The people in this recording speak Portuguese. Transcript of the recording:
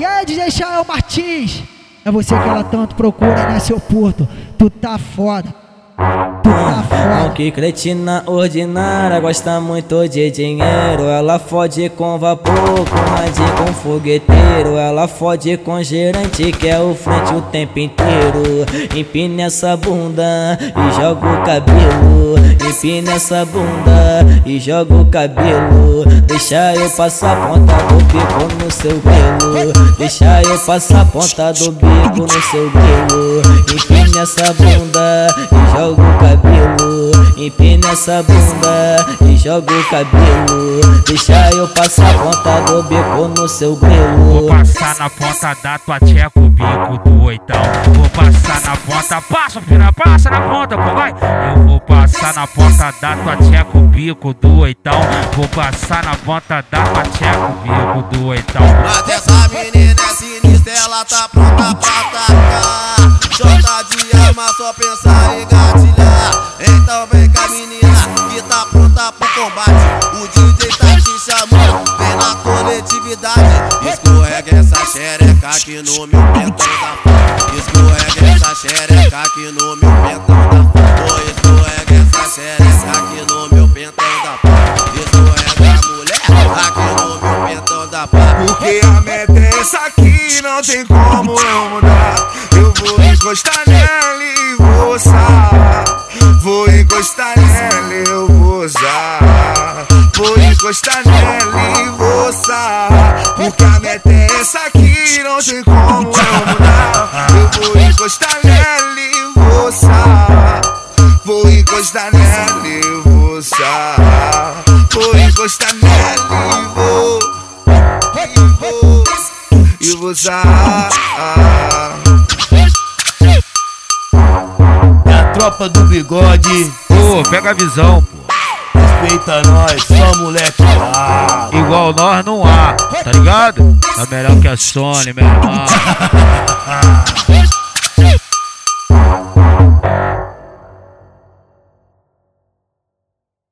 E aí, DJ Chael Martins? É você que ela tanto procura, né, seu puto? Tu tá foda. Que cretina ordinária gosta muito de dinheiro. Ela fode com vapor, com radinho, com fogueteiro. Ela fode com gerente, que é o frente o tempo inteiro. Empina essa bunda e joga o cabelo. Empina essa bunda e joga o cabelo. Deixa eu passar a ponta do bico no seu pelo. Deixa eu passar a ponta do bico no seu pelo. Empina essa bunda essa bunda e joga o cabelo. Deixa eu passar a ponta do bico no seu grelo. Vou passar na ponta da tua tcheca o bico do oitão. Vou passar na ponta, passa, filha, passa na ponta, pô, vai. Eu vou passar na ponta da tua tcheca o bico do oitão. Vou passar na ponta da tua tcheca o bico do oitão. Mas essa menina é sinistra, ela tá pronta pra atacar. Jota de arma, só pensar em gatilhar. Então vem com a menina pronta pro combate. O DJ tá te chamando, vem na coletividade. Escorrega essa xereca aqui no meu pentão da fã. Escorrega essa xereca aqui no meu pentão da fã. Escorrega essa xereca aqui no meu pentão da fã. Escorrega a mulher aqui no meu pentão da fã. Porque a meta é essa aqui, não tem como eu mudar. Eu vou encostar nela e vou usar. Vou encostar eu vou encostar nela e vou usar. Porque a meta é essa aqui, não tem como eu mudar. Eu vou encostar nela e vou usar. Vou encostar nela e vou usar. Vou encostar nela e vou. E vou. E vou usar. É a tropa do bigode. Pô, pega a visão, pô. Respeita nós, só moleque lá. Igual nós não há, tá ligado? Tá melhor que a Sony, irmão.